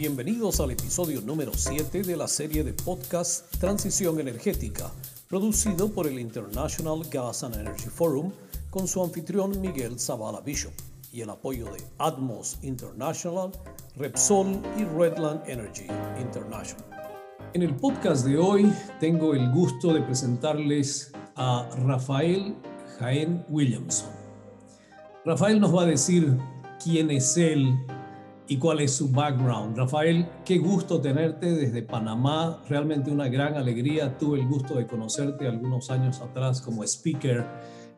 Bienvenidos al episodio número 7 de la serie de podcast Transición Energética, producido por el International Gas and Energy Forum con su anfitrión Miguel Zavala Bishop y el apoyo de Atmos International, Repsol y Redland Energy International. En el podcast de hoy tengo el gusto de presentarles a Rafael Jaén Williamson. Rafael nos va a decir quién es él y cuál es su background. Rafael, qué gusto tenerte desde Panamá, realmente una gran alegría. Tuve el gusto de conocerte algunos años atrás como speaker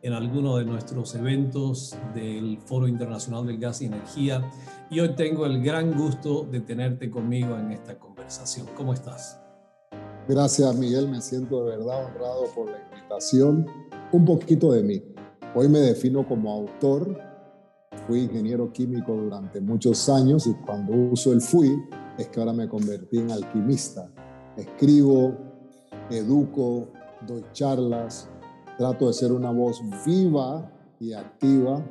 en alguno de nuestros eventos del Foro Internacional del Gas y Energía y hoy tengo el gran gusto de tenerte conmigo en esta conversación. ¿Cómo estás? Gracias Miguel, me siento de verdad honrado por la invitación. Un poquito de mí. Hoy me defino como autor. Fui ingeniero químico durante muchos años y cuando uso el fui es que ahora me convertí en alquimista. Escribo, educo, doy charlas, trato de ser una voz viva y activa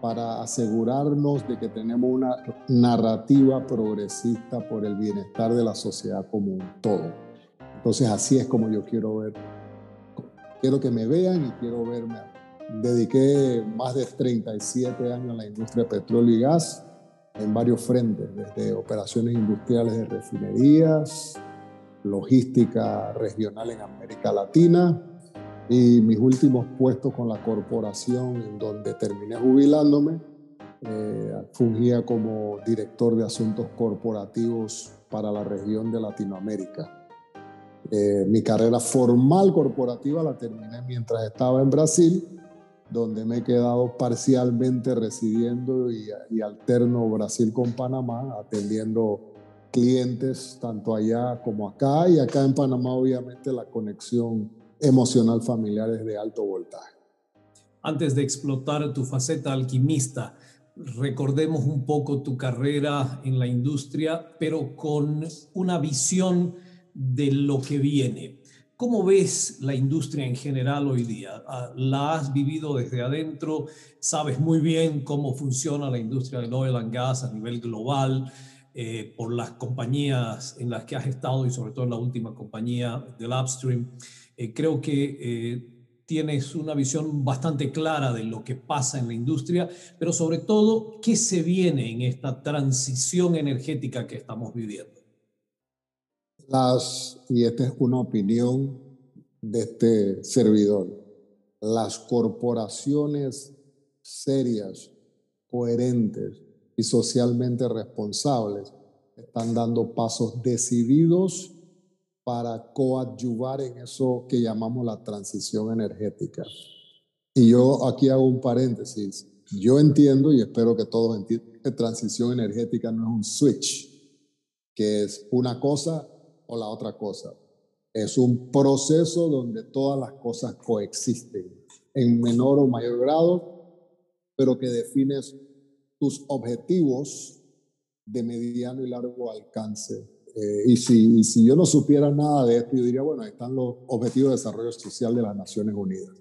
para asegurarnos de que tenemos una narrativa progresista por el bienestar de la sociedad como un todo. Entonces así es como yo quiero ver, quiero que me vean y quiero verme. Dediqué más de 37 años a la industria de petróleo y gas en varios frentes, desde operaciones industriales de refinerías, logística regional en América Latina y mis últimos puestos con la corporación en donde terminé jubilándome, eh, fungía como director de asuntos corporativos para la región de Latinoamérica. Eh, mi carrera formal corporativa la terminé mientras estaba en Brasil, donde me he quedado parcialmente residiendo y, y alterno Brasil con Panamá, atendiendo clientes tanto allá como acá y acá en Panamá obviamente la conexión emocional familiar es de alto voltaje. Antes de explotar tu faceta alquimista, recordemos un poco tu carrera en la industria, pero con una visión de lo que viene. ¿Cómo ves la industria en general hoy día? Ah, ¿La has vivido desde adentro? ¿Sabes muy bien cómo funciona la industria del oil and gas a nivel global eh, por las compañías en las que has estado y sobre todo en la última compañía del upstream? Eh, creo que eh, tienes una visión bastante clara de lo que pasa en la industria, pero sobre todo, ¿qué se viene en esta transición energética que estamos viviendo? Y esta es una opinión de este servidor, las corporaciones serias, coherentes y socialmente responsables están dando pasos decididos para coadyuvar en eso que llamamos la transición energética. Y yo aquí hago un paréntesis. Yo entiendo y espero que todos entiendan que transición energética no es un switch, que es una cosa o la otra cosa. Es un proceso donde todas las cosas coexisten en menor o mayor grado, pero que defines tus objetivos de mediano y largo alcance. Eh, y, si, si yo no supiera nada de esto, yo diría, bueno, ahí están los objetivos de desarrollo social de las Naciones Unidas.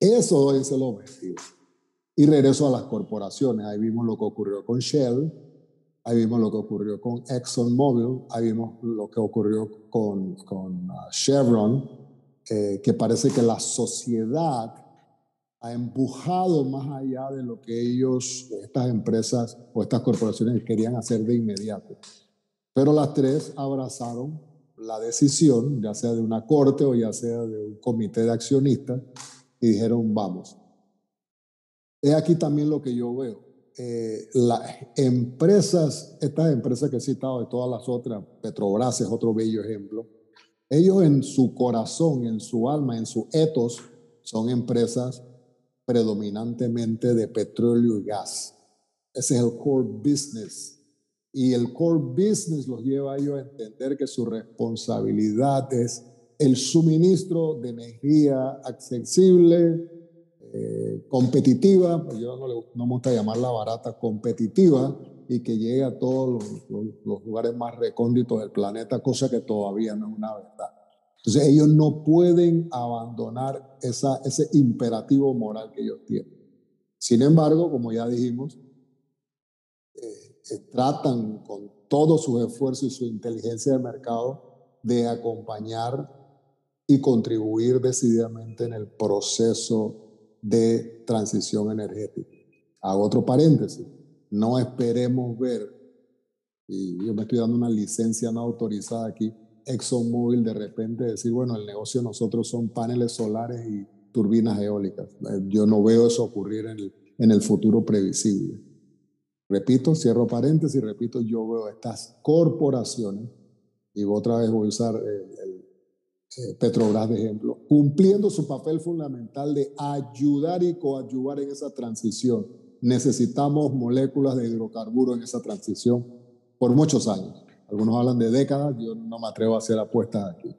Eso es el objetivo. Y regreso a las corporaciones. Ahí vimos lo que ocurrió con Shell, Ahí vimos lo que ocurrió con ExxonMobil, ahí vimos lo que ocurrió con, con uh, Chevron, eh, que parece que la sociedad ha empujado más allá de lo que ellos, estas empresas o estas corporaciones querían hacer de inmediato. Pero las tres abrazaron la decisión, ya sea de una corte o ya sea de un comité de accionistas, y dijeron, vamos. Es aquí también lo que yo veo eh, las empresas, estas empresas que he citado de todas las otras, Petrobras es otro bello ejemplo, ellos en su corazón, en su alma, en su ethos, son empresas predominantemente de petróleo y gas. Ese es el core business. Y el core business los lleva a ellos a entender que su responsabilidad es el suministro de energía accesible, eh, competitiva, pues yo no, le, no me gusta llamarla barata, competitiva y que llegue a todos los, los, lugares más recónditos del planeta, cosa que todavía no es una verdad. Entonces ellos no pueden abandonar esa, ese imperativo moral que ellos tienen. Sin embargo, como ya dijimos, eh, eh, tratan con todos sus esfuerzos y su inteligencia de mercado de acompañar y contribuir decididamente en el proceso de transición energética. Hago otro paréntesis. No esperemos ver, y yo me estoy dando una licencia no autorizada aquí, ExxonMobil de repente decir, bueno, el negocio de nosotros son paneles solares y turbinas eólicas. Eh, yo no veo eso ocurrir en el, en el futuro previsible. Repito, cierro paréntesis, repito, yo veo estas corporaciones, y otra vez voy a usar el, el eh, Petrobras de ejemplo, cumpliendo su papel fundamental de ayudar y coadyuvar en esa transición. Necesitamos moléculas de hidrocarburos en esa transición por muchos años. Algunos hablan de décadas, yo no me atrevo a hacer apuestas aquí.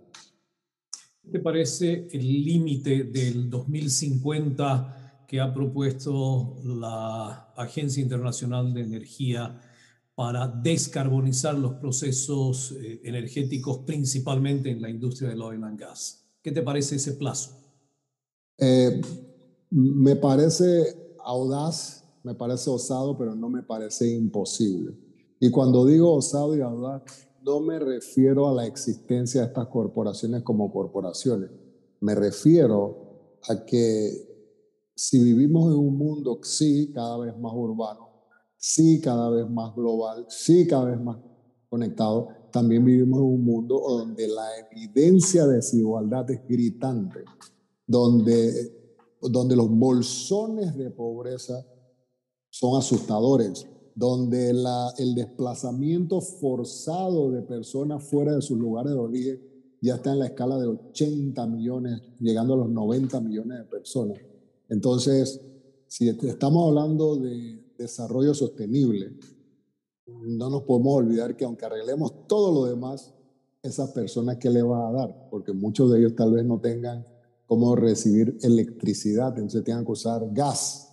¿Qué te parece el límite del 2050 que ha propuesto la Agencia Internacional de Energía para descarbonizar los procesos eh, energéticos, principalmente en la industria del oil and gas. ¿Qué te parece ese plazo? Eh, me parece audaz, me parece osado, pero no me parece imposible. Y cuando digo osado y audaz, no me refiero a la existencia de estas corporaciones como corporaciones. Me refiero a que si vivimos en un mundo, sí, cada vez más urbano, sí, cada vez más global, sí, cada vez más conectado, también vivimos en un mundo donde la evidencia de desigualdad es gritante, donde, donde los bolsones de pobreza son asustadores, donde la, el desplazamiento forzado de personas fuera de sus lugares de origen ya está en la escala de 80 millones, llegando a los 90 millones de personas. Entonces, si estamos hablando de desarrollo sostenible, no nos podemos olvidar que aunque arreglemos todo lo demás, esas personas que le va a dar, porque muchos de ellos tal vez no tengan cómo recibir electricidad, entonces tengan que usar gas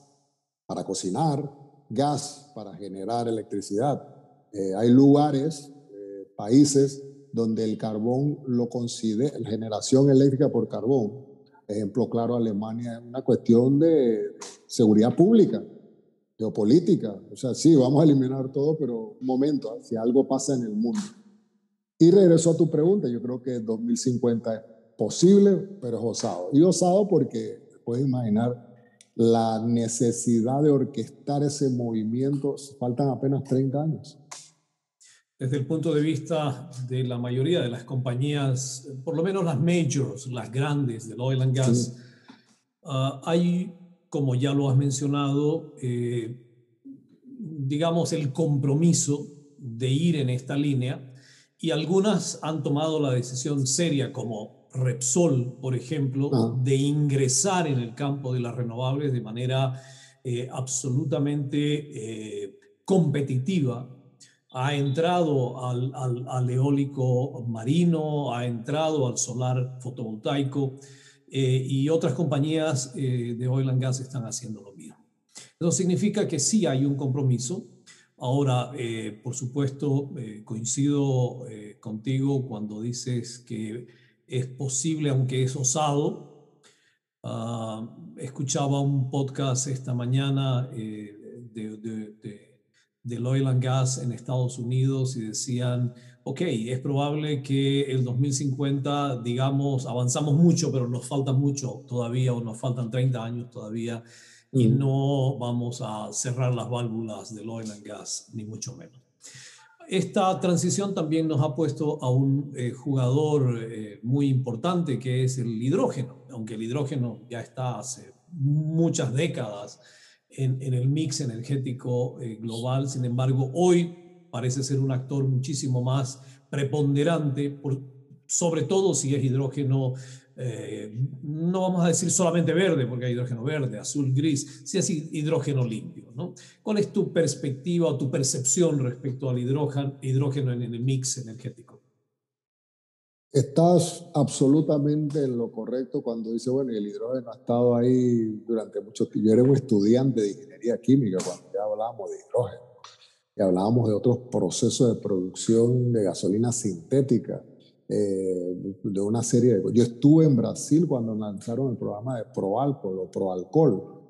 para cocinar, gas para generar electricidad. Eh, hay lugares, eh, países donde el carbón lo considera, generación eléctrica por carbón, ejemplo claro, Alemania es una cuestión de seguridad pública, geopolítica. O sea, sí, vamos a eliminar todo, pero un momento, ¿eh? si algo pasa en el mundo. Y regreso a tu pregunta, yo creo que 2050 es posible, pero es osado. Y osado porque puedes imaginar la necesidad de orquestar ese movimiento, faltan apenas 30 años. Desde el punto de vista de la mayoría de las compañías, por lo menos las majors, las grandes del oil and gas, ah, hay, como ya lo has mencionado, eh, digamos, el compromiso de ir en esta línea y algunas han tomado la decisión seria, como Repsol, por ejemplo, ah. de ingresar en el campo de las renovables de manera eh, absolutamente eh, competitiva. Ha entrado al, al, eólico marino, ha entrado al solar fotovoltaico eh, y otras compañías de oil and gas están haciendo lo mismo. Eso significa que sí hay un compromiso. Ahora, por supuesto, coincido contigo cuando dices que es posible, aunque es osado. Ah, escuchaba un podcast esta mañana eh, de, de, del oil and gas en Estados Unidos y decían, ok, es probable que el 2050, digamos, avanzamos mucho, pero nos falta mucho todavía o nos faltan 30 años todavía y mm. no vamos a cerrar las válvulas del oil and gas, ni mucho menos. Esta transición también nos ha puesto a un eh, jugador eh, muy importante que es el hidrógeno, aunque el hidrógeno ya está hace muchas décadas en, el mix energético eh, global, sin embargo hoy parece ser un actor muchísimo más preponderante, sobre todo si es hidrógeno eh, no vamos a decir solamente verde, porque hay hidrógeno verde, azul, gris, si es hidrógeno limpio. ¿Cuál es tu perspectiva o tu percepción respecto al hidrógeno, en el mix energético? Estás absolutamente en lo correcto cuando dice, bueno, el hidrógeno ha estado ahí durante mucho tiempo. Yo era un estudiante de ingeniería química cuando ya hablábamos de hidrógeno y hablábamos de otros procesos de producción de gasolina sintética eh, de una serie de Yo estuve en Brasil cuando lanzaron el programa de Proalcohol o Proalcohol.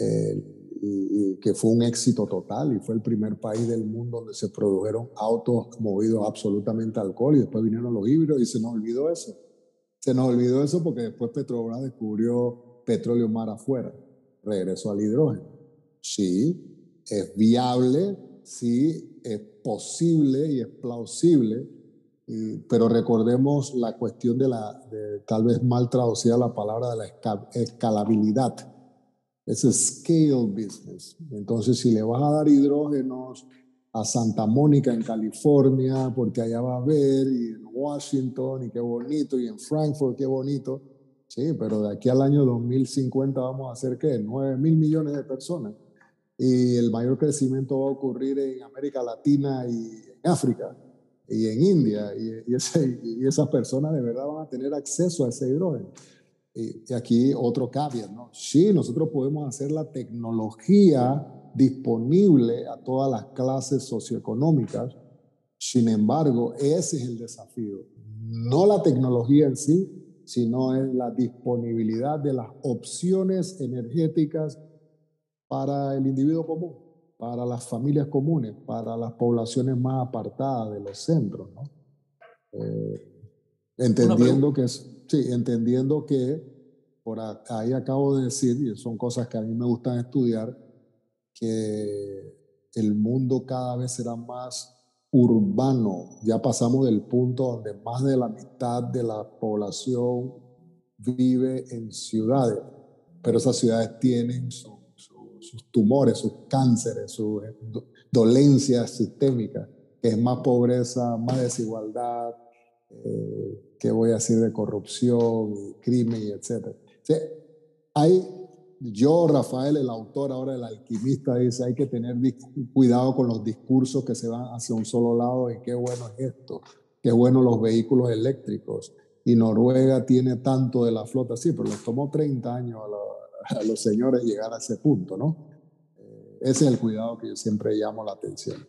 Eh, y, que fue un éxito total y fue el primer país del mundo donde se produjeron autos movidos absolutamente a alcohol y después vinieron los híbridos y se nos olvidó eso. Se nos olvidó eso porque después Petrobras descubrió petróleo mar afuera, regresó al hidrógeno. Sí, es viable, sí, es posible y es plausible, pero recordemos la cuestión de la, tal vez mal traducida la palabra de la escalabilidad es scale business. Entonces, si le vas a dar hidrógenos a Santa Mónica en California, porque allá va a haber, y en Washington, y qué bonito, y en Frankfurt, qué bonito. Sí, pero de aquí al año 2050 vamos a hacer, ¿qué? 9 mil millones de personas. Y el mayor crecimiento va a ocurrir en América Latina y en África y en India. Y, y esas personas de verdad van a tener acceso a ese hidrógeno. Y, aquí otro caveat, ¿no? Sí, nosotros podemos hacer la tecnología disponible a todas las clases socioeconómicas, sin embargo, ese es el desafío. No la tecnología en sí, sino es la disponibilidad de las opciones energéticas para el individuo común, para las familias comunes, para las poblaciones más apartadas de los centros, ¿no? Eh, entendiendo que es Sí, entendiendo que, por ahí acabo de decir, y son cosas que a mí me gustan estudiar, que el mundo cada vez será más urbano. Ya pasamos del punto donde más de la mitad de la población vive en ciudades, pero esas ciudades tienen sus tumores, sus cánceres, sus dolencias sistémicas, que es más pobreza, más desigualdad, eh, qué voy a decir de corrupción, crimen, etc. hay, yo, Rafael, el autor ahora, el alquimista, dice, hay que tener cuidado con los discursos que se van hacia un solo lado y qué bueno es esto, qué bueno los vehículos eléctricos. Y Noruega tiene tanto de la flota, sí, pero les tomó 30 años a, los señores llegar a ese punto, ¿no? Eh, ese es el cuidado que yo siempre llamo la atención.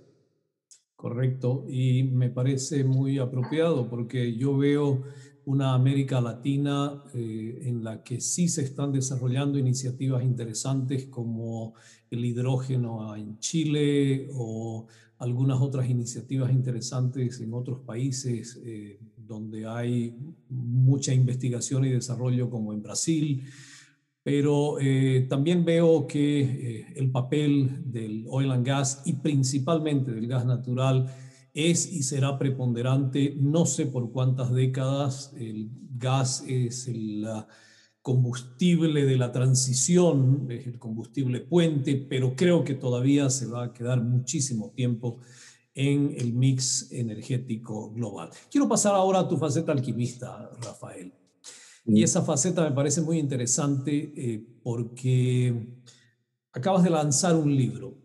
Correcto, y me parece muy apropiado porque yo veo una América Latina eh, en la que sí se están desarrollando iniciativas interesantes como el hidrógeno en Chile o algunas otras iniciativas interesantes en otros países eh, donde hay mucha investigación y desarrollo como en Brasil pero eh, también veo que eh, el papel del oil and gas y principalmente del gas natural es y será preponderante, no sé por cuántas décadas, el gas es el combustible de la transición, es el combustible puente, pero creo que todavía se va a quedar muchísimo tiempo en el mix energético global. Quiero pasar ahora a tu faceta alquimista, Rafael. Y mm. esa faceta me parece muy interesante eh, porque acabas de lanzar un libro.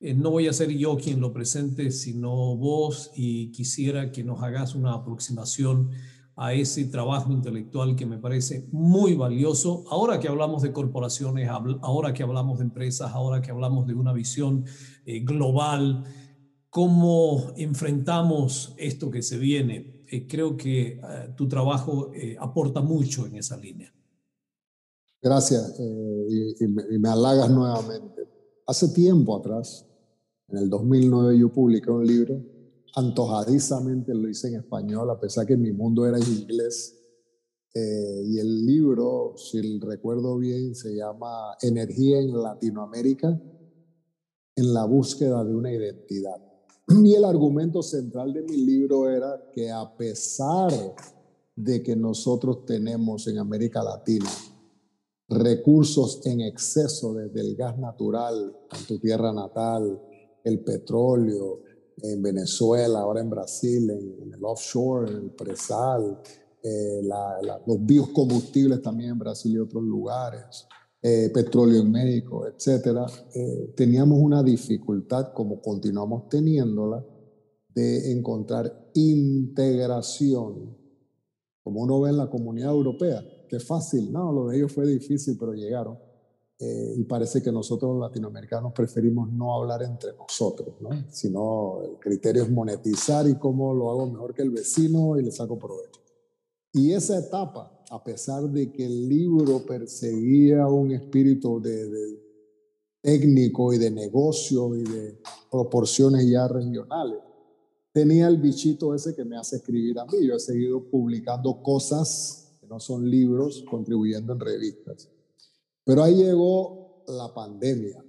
Eh, no voy a ser yo quien lo presente, sino vos y quisiera que nos hagas una aproximación a ese trabajo intelectual que me parece muy valioso. Ahora que hablamos de corporaciones, ahora que hablamos de empresas, ahora que hablamos de una visión eh, global, ¿cómo enfrentamos esto que se viene? Eh, creo que eh, tu trabajo eh, aporta mucho en esa línea. Gracias y, me, halagas nuevamente. Hace tiempo atrás, en el 2009, yo publiqué un libro, antojadizamente lo hice en español, a pesar que mi mundo era en inglés. y el libro, si recuerdo bien, se llama Energía en Latinoamérica, en la búsqueda de una identidad. Y el argumento central de mi libro era que a pesar de que nosotros tenemos en América Latina recursos en exceso desde el gas natural en tu tierra natal, el petróleo en Venezuela, ahora en Brasil, en, el offshore, en el presal, eh, los biocombustibles también en Brasil y otros lugares, eh, petróleo en México, etcétera, eh, teníamos una dificultad, como continuamos teniéndola, de encontrar integración, como uno ve en la comunidad europea, que fácil, no, lo de ellos fue difícil, pero llegaron. Eh, y parece que nosotros los latinoamericanos preferimos no hablar entre nosotros, ¿no? sino el criterio es monetizar y cómo lo hago mejor que el vecino y le saco provecho. Y esa etapa, a pesar de que el libro perseguía un espíritu de, técnico y de negocio y de proporciones ya regionales, tenía el bichito ese que me hace escribir a mí. Yo he seguido publicando cosas que no son libros, contribuyendo en revistas. Pero ahí llegó la pandemia.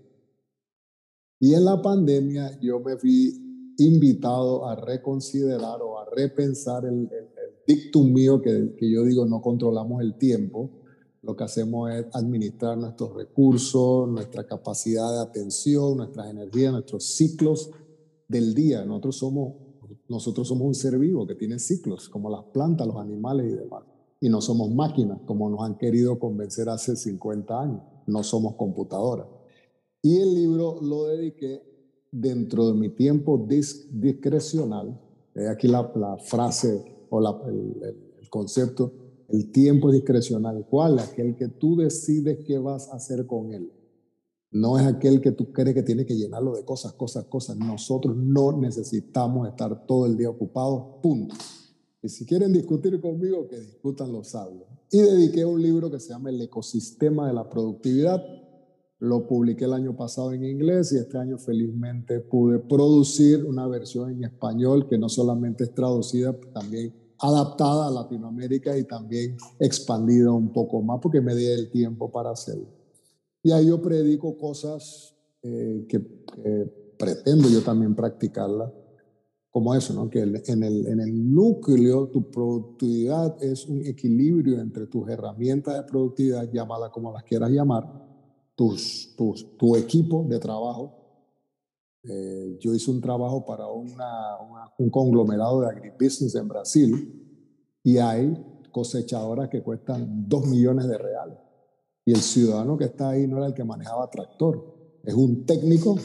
Y en la pandemia yo me vi invitado a reconsiderar o a repensar el, dictum mío que, que yo digo no controlamos el tiempo. Lo que hacemos es administrar nuestros recursos, nuestra capacidad de atención, nuestras energías, nuestros ciclos del día. Nosotros somos nosotros somos un ser vivo que tiene ciclos, como las plantas, los animales y demás. Y no somos máquinas, como nos han querido convencer hace 50 años. No somos computadoras. Y el libro lo dediqué dentro de mi tiempo discrecional. aquí la, frase o el, concepto, el tiempo discrecional. ¿Cuál? Aquel que tú decides qué vas a hacer con él. No es aquel que tú crees que tiene que llenarlo de cosas, cosas, cosas. Nosotros no necesitamos estar todo el día ocupados, punto. Y si quieren discutir conmigo, que discutan los sabios. Y dediqué un libro que se llama El ecosistema de la productividad. Lo publiqué el año pasado en inglés y este año felizmente pude producir una versión en español que no solamente es traducida, también adaptada a Latinoamérica y también expandida un poco más porque me di el tiempo para hacerlo. Y ahí yo predico cosas eh, que, pretendo yo también practicarlas, como eso, ¿no? que en el, en el núcleo tu productividad es un equilibrio entre tus herramientas de productividad, llámala como las quieras llamar, tus, tus, tu equipo de trabajo. Eh, yo hice un trabajo para una, un conglomerado de agribusiness en Brasil y hay cosechadoras que cuestan 2 millones de reales. Y el ciudadano que está ahí no era el que manejaba tractor, es un técnico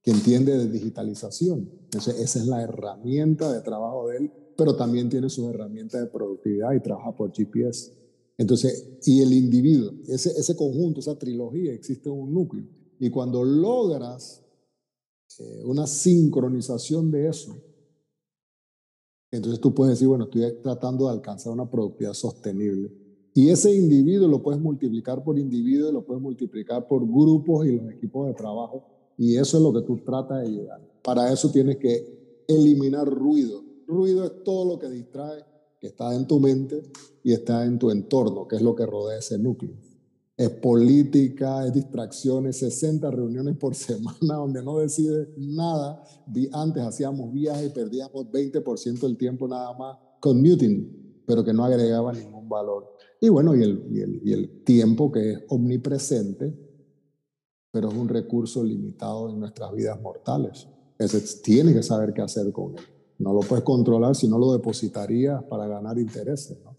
que entiende de digitalización. Entonces, esa es la herramienta de trabajo de él, pero también tiene sus herramientas de productividad y trabaja por GPS. Entonces, y el individuo, ese, ese conjunto, esa trilogía, existe un núcleo. Y cuando logras eh, una sincronización de eso, entonces tú puedes decir, bueno, estoy tratando de alcanzar una productividad sostenible. Y ese individuo lo puedes multiplicar por individuos, lo puedes multiplicar por grupos y los equipos de trabajo. Y eso es lo que tú tratas de llegar. Para eso tienes que eliminar ruido. Ruido es todo lo que distrae, está en tu mente y está en tu entorno, que es lo que rodea ese núcleo. Es política, es distracciones, 60 reuniones por semana donde no decides nada. Antes hacíamos viajes y perdíamos 20% del tiempo nada más commuting, pero que no agregaba ningún valor. Y bueno, y el, y el, tiempo que es omnipresente, pero es un recurso limitado en nuestras vidas mortales. Ese tiene que saber qué hacer con él. No lo puedes controlar si no lo depositarías para ganar intereses. ¿no?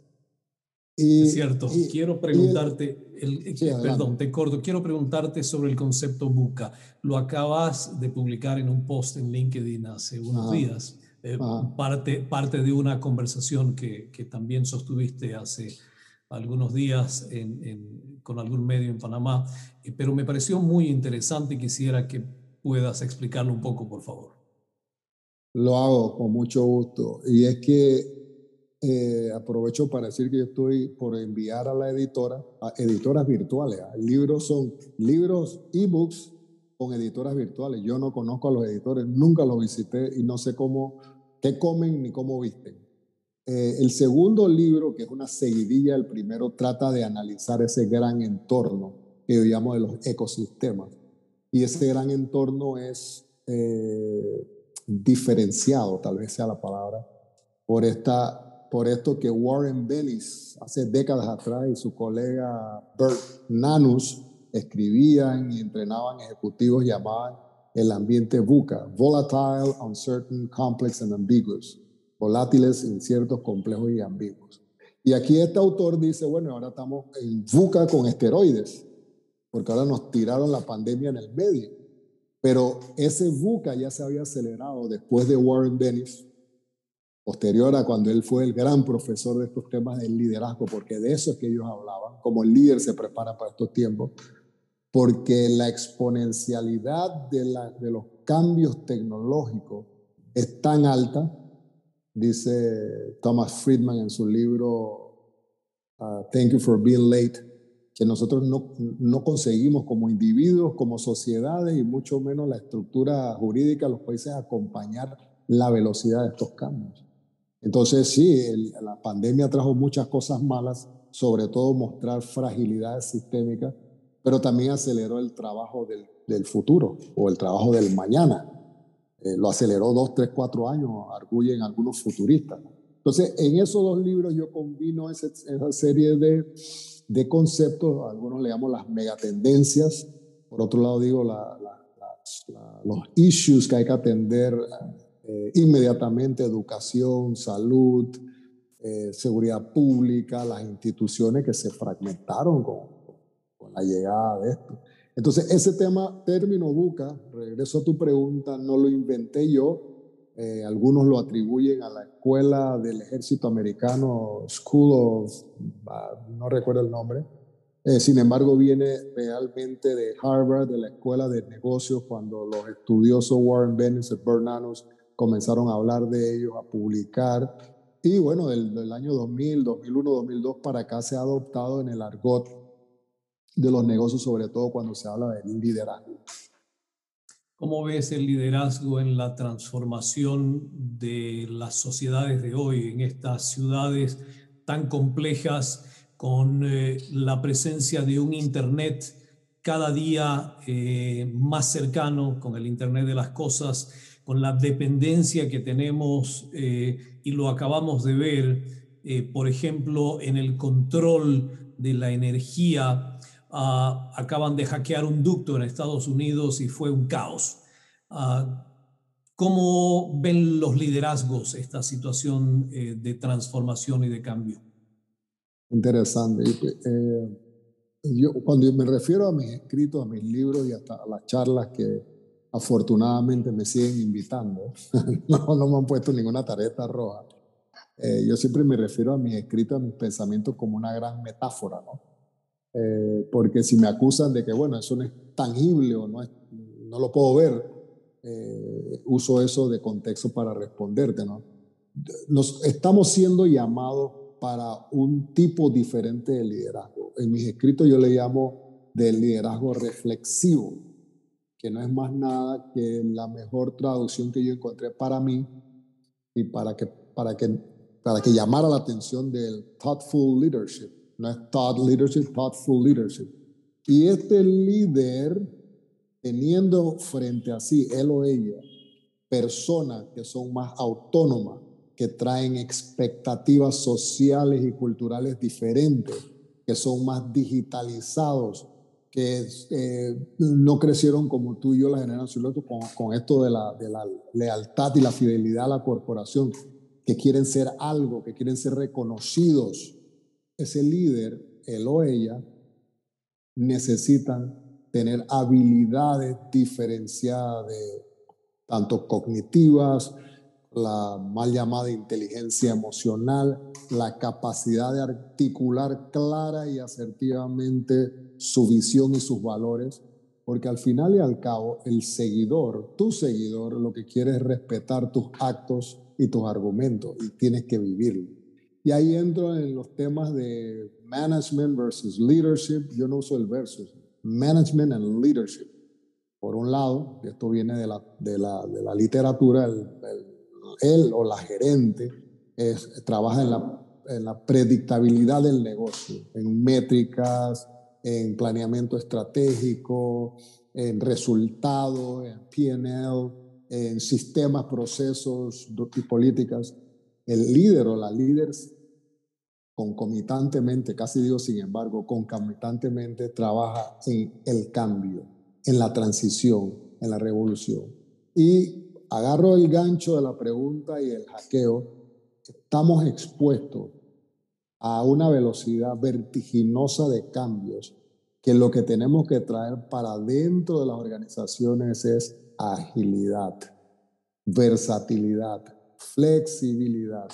Y, es cierto. quiero preguntarte, el, eh, perdón, te corto, quiero preguntarte sobre el concepto buca. Lo acabas de publicar en un post en LinkedIn hace unos días, eh, parte, parte de una conversación que, que también sostuviste hace algunos días con algún medio en Panamá, eh, pero me pareció muy interesante y quisiera que puedas explicarlo un poco, por favor. Lo hago con mucho gusto. Y es que eh, aprovecho para decir que yo estoy por enviar a la editora, a editoras virtuales. Libros son libros, ebooks con editoras virtuales. Yo no conozco a los editores, nunca los visité y no sé cómo, qué comen ni cómo visten. Eh, el segundo libro, que es una seguidilla del primero, trata de analizar ese gran entorno que llamo de los ecosistemas. Y ese gran entorno es eh, diferenciado, tal vez sea la palabra, por, esta, por esto que Warren Bennis hace décadas atrás y su colega Bert Nanus escribían y entrenaban ejecutivos llamaban el ambiente VUCA, Volatile, Uncertain, Complex and Ambiguous volátiles, inciertos, complejos y ambiguos. Y aquí este autor dice, bueno, ahora estamos en VUCA con esteroides, porque ahora nos tiraron la pandemia en el medio. Pero ese VUCA ya se había acelerado después de Warren Bennis, posterior a cuando él fue el gran profesor de estos temas del liderazgo, porque de eso es que ellos hablaban, como el líder se prepara para estos tiempos, porque la exponencialidad de, la, de los cambios tecnológicos es tan alta dice Thomas Friedman en su libro uh, Thank You for Being Late, que nosotros no, no conseguimos como individuos, como sociedades y mucho menos la estructura jurídica de los países acompañar la velocidad de estos cambios. Entonces sí, la pandemia trajo muchas cosas malas, sobre todo mostrar fragilidades sistémicas, pero también aceleró el trabajo del, del futuro o el trabajo del mañana. Eh, lo aceleró dos, tres, cuatro años, arguyen algunos futuristas. Entonces, en esos dos libros yo combino esa, esa serie de de conceptos, algunos le llamamos las megatendencias, por otro lado digo los issues que hay que atender eh, inmediatamente, educación, salud, eh, seguridad pública, las instituciones que se fragmentaron con, con la llegada de esto. Entonces, ese tema, término buca, regreso a tu pregunta, no lo inventé yo, eh, algunos lo atribuyen a la escuela del ejército americano, School of, ah, no recuerdo el nombre. Eh, sin embargo, viene realmente de Harvard, de la escuela de negocios, cuando los estudiosos Warren Bennis y Bernanos comenzaron a hablar de ellos, a publicar. Y bueno, del, del año 2000, 2001, 2002 para acá se ha adoptado en el argot de los negocios, sobre todo cuando se habla del liderazgo. ¿Cómo ves el liderazgo en la transformación de las sociedades de hoy, en estas ciudades tan complejas, con eh, la presencia de un Internet cada día eh, más cercano, con el Internet de las Cosas, con la dependencia que tenemos, eh, y lo acabamos de ver, por ejemplo, en el control de la energía Ah, acaban de hackear un ducto en Estados Unidos y fue un caos. Ah, ¿Cómo ven los liderazgos esta situación eh, de transformación y de cambio? Interesante. Eh, yo, cuando me refiero a mis escritos, a mis libros y hasta a las charlas que afortunadamente me siguen invitando, no, no me han puesto ninguna tarjeta roja. Eh, yo siempre me refiero a mis escritos, a mis pensamientos como una gran metáfora, ¿no? Eh, porque si me acusan de que, bueno, eso no es tangible o no, es, no lo puedo ver, eh, uso eso de contexto para responderte, ¿no? Nos, estamos siendo llamados para un tipo diferente de liderazgo. En mis escritos yo le llamo del liderazgo reflexivo, que no es más nada que la mejor traducción que yo encontré para mí y para que, para que, para que llamara la atención del thoughtful leadership no es thought leadership, thoughtful leadership. Y este líder, teniendo frente a sí, él o ella, personas que son más autónomas, que traen expectativas sociales y culturales diferentes, que son más digitalizados, que eh, no crecieron como tú y yo, la generación con, con esto de la, de la lealtad y la fidelidad a la corporación, que quieren ser algo, que quieren ser reconocidos, ese líder, él o ella, necesitan tener habilidades diferenciadas tanto cognitivas, la mal llamada inteligencia emocional, la capacidad de articular clara y asertivamente su visión y sus valores, porque al final y al cabo el seguidor, tu seguidor, lo que quiere es respetar tus actos y tus argumentos y tienes que vivirlo. Y ahí entro en los temas de management versus leadership. Yo no uso el versus. Management and leadership. Por un lado, esto viene de la, de la, de la literatura, el, él o la gerente es, trabaja en la, en la predictabilidad del negocio, en métricas, en planeamiento estratégico, en resultados, en PNL, en sistemas, procesos y políticas. El líder o la líder concomitantemente, casi digo sin embargo, concomitantemente trabaja en el cambio, en la transición, en la revolución. Y agarro el gancho de la pregunta y el hackeo, estamos expuestos a una velocidad vertiginosa de cambios que lo que tenemos que traer para dentro de las organizaciones es agilidad, versatilidad, flexibilidad,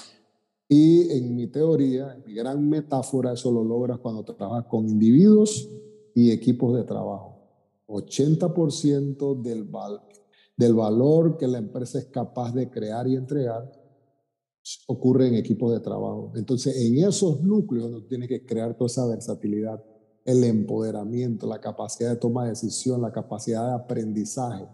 y en mi teoría, en mi gran metáfora, eso lo logras cuando trabajas con individuos y equipos de trabajo. 80% del, del valor que la empresa es capaz de crear y entregar ocurre en equipos de trabajo. Entonces, en esos núcleos uno tiene que crear toda esa versatilidad el empoderamiento, la capacidad de toma de decisión, la capacidad de aprendizaje,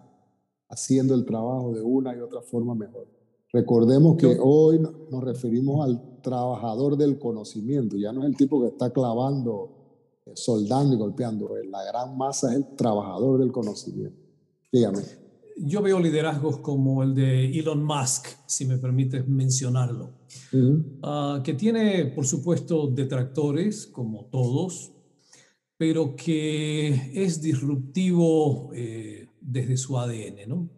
haciendo el trabajo de una y otra forma mejor. Recordemos que hoy nos referimos al trabajador del conocimiento, ya no es el tipo que está clavando, eh, soldando y golpeando, la gran masa es el trabajador del conocimiento. Dígame. Yo veo liderazgos como el de Elon Musk, si me permites mencionarlo, ah, que tiene, por supuesto, detractores, como todos, pero que es disruptivo eh, desde su ADN. ¿no?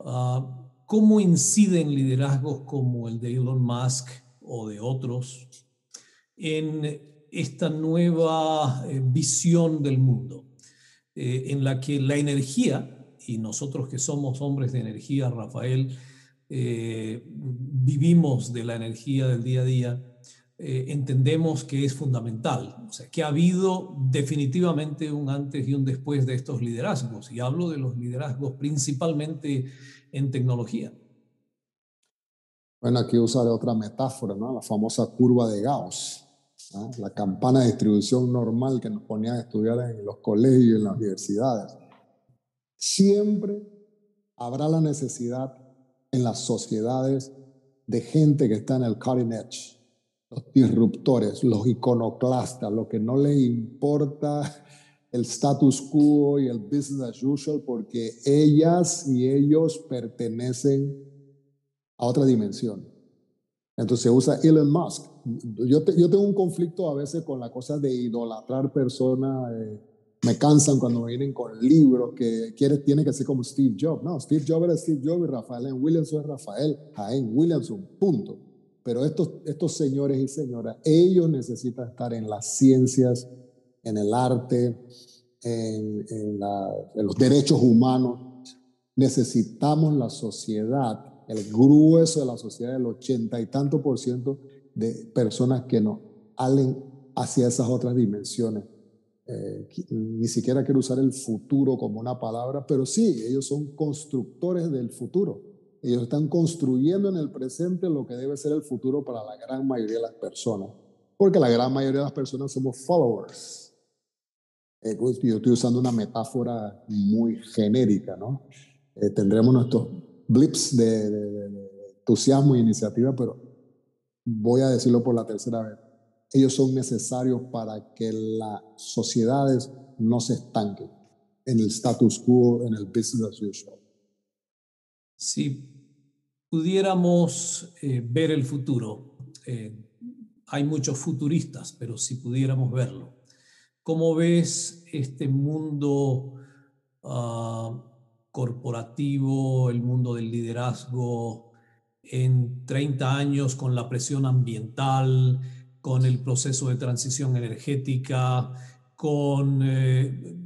Ah, ¿Cómo inciden liderazgos como el de Elon Musk o de otros en esta nueva eh, visión del mundo, eh, en la que la energía, y nosotros que somos hombres de energía, Rafael, vivimos de la energía del día a día, eh, entendemos que es fundamental. O sea, que ha habido definitivamente un antes y un después de estos liderazgos. Y hablo de los liderazgos principalmente en tecnología. Bueno, aquí usaré otra metáfora, ¿no? La famosa curva de Gauss. La campana de distribución normal que nos ponían a estudiar en los colegios y en las universidades. Siempre habrá la necesidad en las sociedades de gente que está en el cutting edge, los disruptores, los iconoclastas, lo que no les importa el status quo y el business as usual, porque ellas y ellos pertenecen a otra dimensión. Entonces usa Elon Musk. Yo, yo tengo un conflicto a veces con la cosa de idolatrar personas. Eh, me cansan cuando vienen con libros que quiere, tiene que ser como Steve Jobs. No, Steve Jobs era Steve Jobs y Rafael Williamson es Rafael Jaén Williamson, punto. Pero estos, estos señores y señoras, ellos necesitan estar en las ciencias, en el arte, en, en, los derechos humanos. Necesitamos la sociedad, el grueso de la sociedad, el ochenta y tanto por ciento de personas que nos halen hacia esas otras dimensiones. Eh, ni siquiera quiero usar el futuro como una palabra, pero sí, ellos son constructores del futuro. Ellos están construyendo en el presente lo que debe ser el futuro para la gran mayoría de las personas. Porque la gran mayoría de las personas somos followers. Yo estoy usando una metáfora muy genérica, ¿no? Eh, tendremos nuestros blips de, de entusiasmo e iniciativa, pero voy a decirlo por la tercera vez. Ellos son necesarios para que las sociedades no se estanquen en el status quo, en el business as usual. Si pudiéramos eh, ver el futuro, eh, hay muchos futuristas, pero si pudiéramos verlo, ¿cómo ves este mundo ah, corporativo, el mundo del liderazgo en 30 años con la presión ambiental, con el proceso de transición energética, con eh,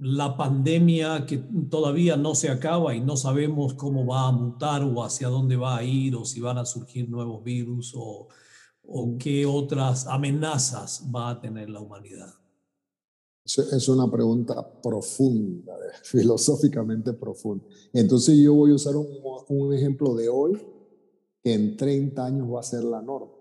la pandemia que todavía no se acaba y no sabemos cómo va a mutar o hacia dónde va a ir o si van a surgir nuevos virus o, o qué otras amenazas va a tener la humanidad? Es una pregunta profunda, filosóficamente profunda. Entonces yo voy a usar un, un ejemplo de hoy que en 30 años va a ser la norma.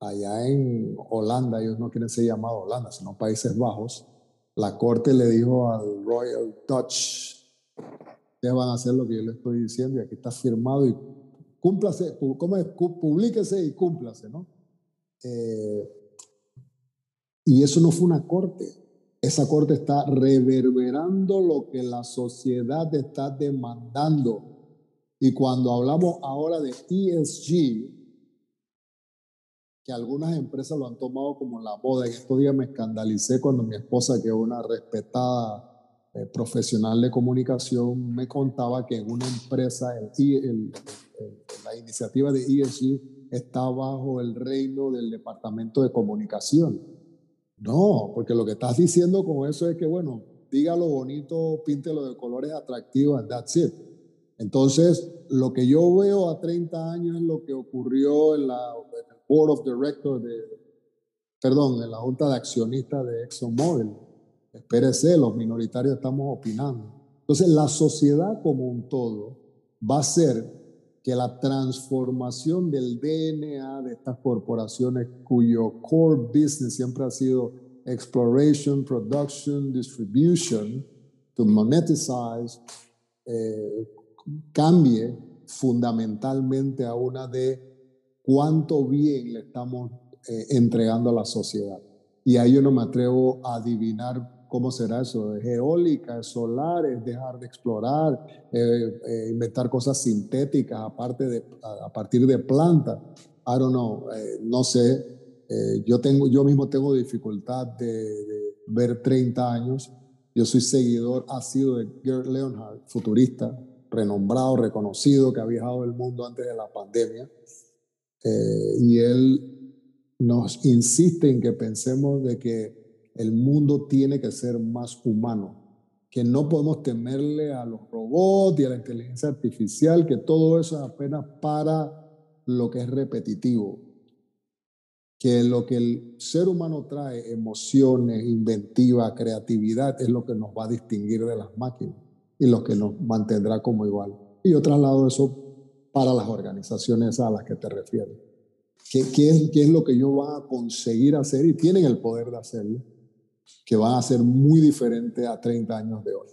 Allá en Holanda, ellos no quieren ser llamados Holanda, sino Países Bajos, la corte le dijo al Royal Dutch, ustedes van a hacer lo que yo le estoy diciendo y aquí está firmado y cúmplase, ¿cómo es? Publíquese y cúmplase, ¿no? Eh, y eso no fue una corte. Esa corte está reverberando lo que la sociedad está demandando. Y cuando hablamos ahora de ESG, que algunas empresas lo han tomado como la moda. En estos días me escandalicé cuando mi esposa, que es una respetada eh, profesional de comunicación, me contaba que en una empresa el, la iniciativa de ESG está bajo el reino del departamento de comunicación. No, porque lo que estás diciendo con eso es que, bueno, dígalo bonito, píntelo de colores atractivos, and that's it. Entonces, lo que yo veo a 30 años es lo que ocurrió en la board of directors de, perdón, en la junta de accionistas de ExxonMobil. Espérese, los minoritarios estamos opinando. Entonces, la sociedad como un todo va a ser que la transformación del DNA de estas corporaciones cuyo core business siempre ha sido exploration, production, distribution, to monetize, eh, cambie fundamentalmente a una de cuánto bien le estamos eh, entregando a la sociedad. Y ahí yo no me atrevo a adivinar cómo será eso. ¿Es eólica, es solar, es dejar de explorar, eh, eh, inventar cosas sintéticas aparte de, a, partir de plantas. I don't know, no sé. yo, tengo, yo mismo tengo dificultad de, de, ver 30 años. Yo soy seguidor, ha sido de Gerd Leonhardt, futurista, renombrado, reconocido, que ha viajado el mundo antes de la pandemia. Eh, y él nos insiste en que pensemos de que el mundo tiene que ser más humano, que no podemos temerle a los robots y a la inteligencia artificial, que todo eso es apenas para lo que es repetitivo, que lo que el ser humano trae, emociones, inventiva, creatividad, es lo que nos va a distinguir de las máquinas y lo que nos mantendrá como igual. Y yo traslado eso para las organizaciones a las que te refieres. ¿Qué, qué, es, ¿Qué, es, lo que ellos van a conseguir hacer y tienen el poder de hacerlo? Que van a ser muy diferente a 30 años de hoy.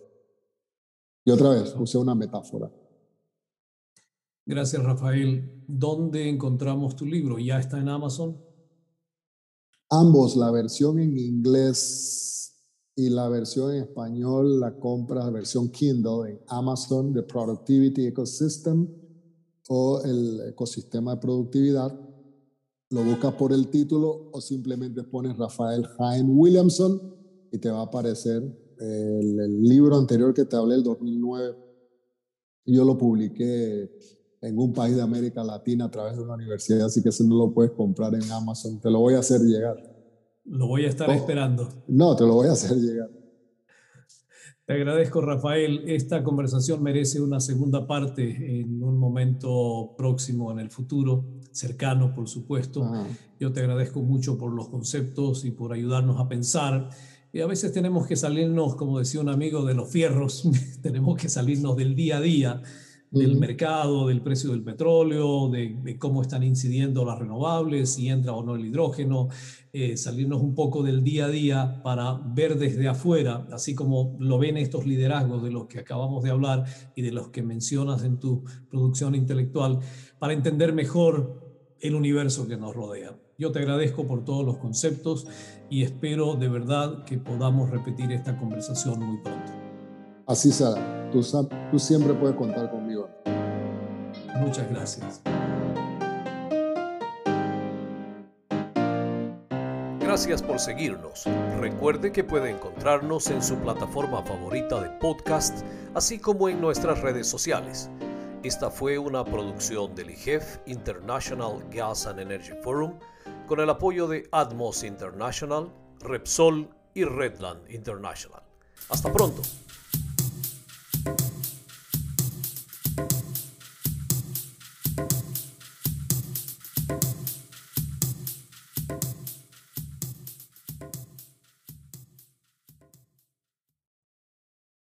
Y otra vez, usé una metáfora. Gracias, Rafael. ¿Dónde encontramos tu libro? ¿Ya está en Amazon? Ambos, la versión en inglés y la versión en español la compras, la versión Kindle en Amazon, The Productivity Ecosystem o el ecosistema de productividad. Lo buscas por el título o simplemente pones Rafael Jaén Williamson y te va a aparecer el, el libro anterior que te hablé, el 2009. Yo lo publiqué en un país de América Latina a través de una universidad, así que eso no lo puedes comprar en Amazon. Te lo voy a hacer llegar. Lo voy a estar oh. esperando. No, te lo voy a hacer llegar. Te agradezco, Rafael. Esta conversación merece una segunda parte en un momento próximo, en el futuro, cercano, por supuesto. Yo te agradezco mucho por los conceptos y por ayudarnos a pensar. Y a veces tenemos que salirnos, como decía un amigo, de los fierros, tenemos que salirnos del día a día del mercado, del precio del petróleo, de, cómo están incidiendo las renovables, si entra o no el hidrógeno, eh, salirnos un poco del día a día para ver desde afuera, así como lo ven estos liderazgos de los que acabamos de hablar y de los que mencionas en tu producción intelectual, para entender mejor el universo que nos rodea. Yo te agradezco por todos los conceptos y espero de verdad que podamos repetir esta conversación muy pronto. Así será. Tú, tú siempre puedes contar Muchas gracias. Gracias por seguirnos. Recuerde que puede encontrarnos en su plataforma favorita de podcast, así como en nuestras redes sociales. Esta fue una producción del IGEF International Gas and Energy Forum con el apoyo de Atmos International, Repsol y Redland International. Hasta pronto.